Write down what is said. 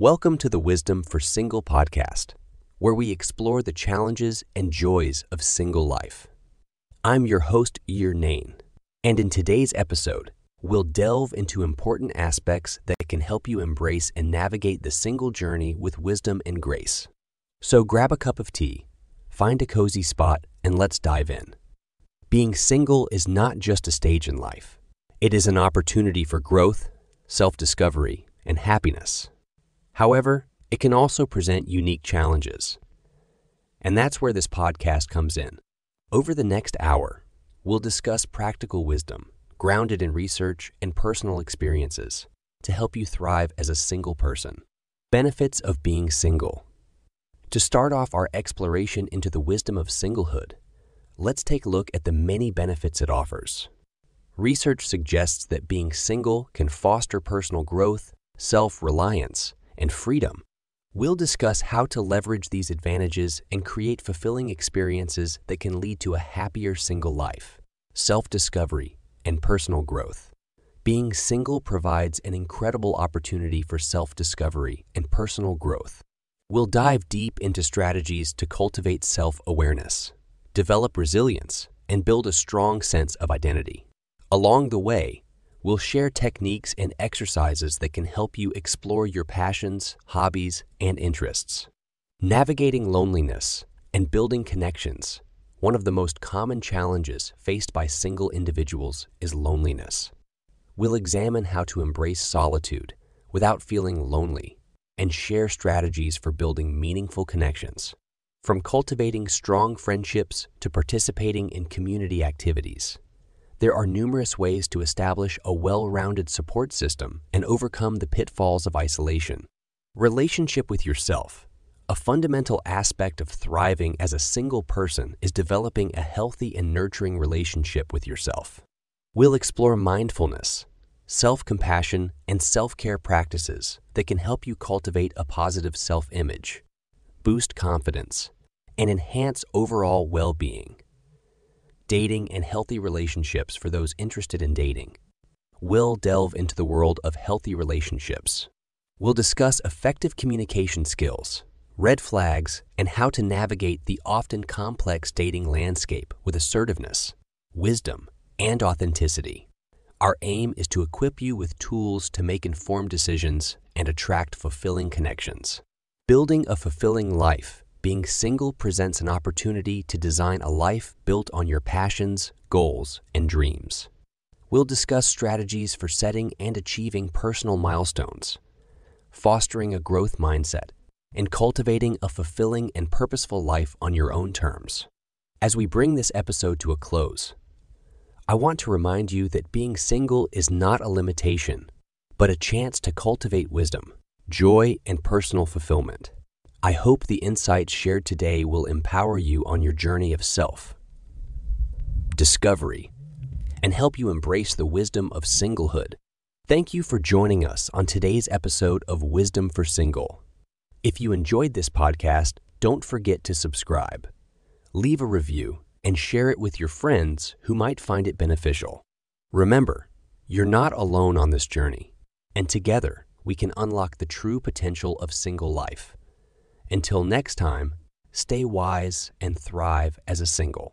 Welcome to the Wisdom for Single podcast, where we explore the challenges and joys of single life. I'm your host, Yer Nain, and in today's episode, we'll delve into important aspects that can help you embrace and navigate the single journey with wisdom and grace. So grab a cup of tea, find a cozy spot, and let's dive in. Being single is not just a stage in life. It is an opportunity for growth, self discovery, and happiness. However, it can also present unique challenges. And that's where this podcast comes in. Over the next hour, we'll discuss practical wisdom grounded in research and personal experiences to help you thrive as a single person. Benefits of being single. To start off our exploration into the wisdom of singlehood, let's take a look at the many benefits it offers. Research suggests that being single can foster personal growth, self reliance, and freedom. We'll discuss how to leverage these advantages and create fulfilling experiences that can lead to a happier single life, self discovery, and personal growth. Being single provides an incredible opportunity for self discovery and personal growth. We'll dive deep into strategies to cultivate self awareness, develop resilience, and build a strong sense of identity. Along the way, we'll share techniques and exercises that can help you explore your passions, hobbies, and interests. Navigating loneliness and building connections. One of the most common challenges faced by single individuals is loneliness. We'll examine how to embrace solitude without feeling lonely and share strategies for building meaningful connections. From cultivating strong friendships to participating in community activities, there are numerous ways to establish a well rounded support system and overcome the pitfalls of isolation. Relationship with yourself. A fundamental aspect of thriving as a single person is developing a healthy and nurturing relationship with yourself. We'll explore mindfulness, self compassion, and self care practices that can help you cultivate a positive self image, boost confidence, and enhance overall well being dating, and healthy relationships for those interested in dating. We'll delve into the world of healthy relationships. We'll discuss effective communication skills, red flags, and how to navigate the often complex dating landscape with assertiveness, wisdom, and authenticity. Our aim is to equip you with tools to make informed decisions and attract fulfilling connections. Building a fulfilling life being single presents an opportunity to design a life built on your passions, goals, and dreams. We'll discuss strategies for setting and achieving personal milestones, fostering a growth mindset, and cultivating a fulfilling and purposeful life on your own terms. As we bring this episode to a close, I want to remind you that being single is not a limitation, but a chance to cultivate wisdom, joy, and personal fulfillment. I hope the insights shared today will empower you on your journey of self, discovery, and help you embrace the wisdom of singlehood. Thank you for joining us on today's episode of Wisdom for Single. If you enjoyed this podcast, don't forget to subscribe, leave a review, and share it with your friends who might find it beneficial. Remember, you're not alone on this journey, and together we can unlock the true potential of single life. Until next time, stay wise and thrive as a single.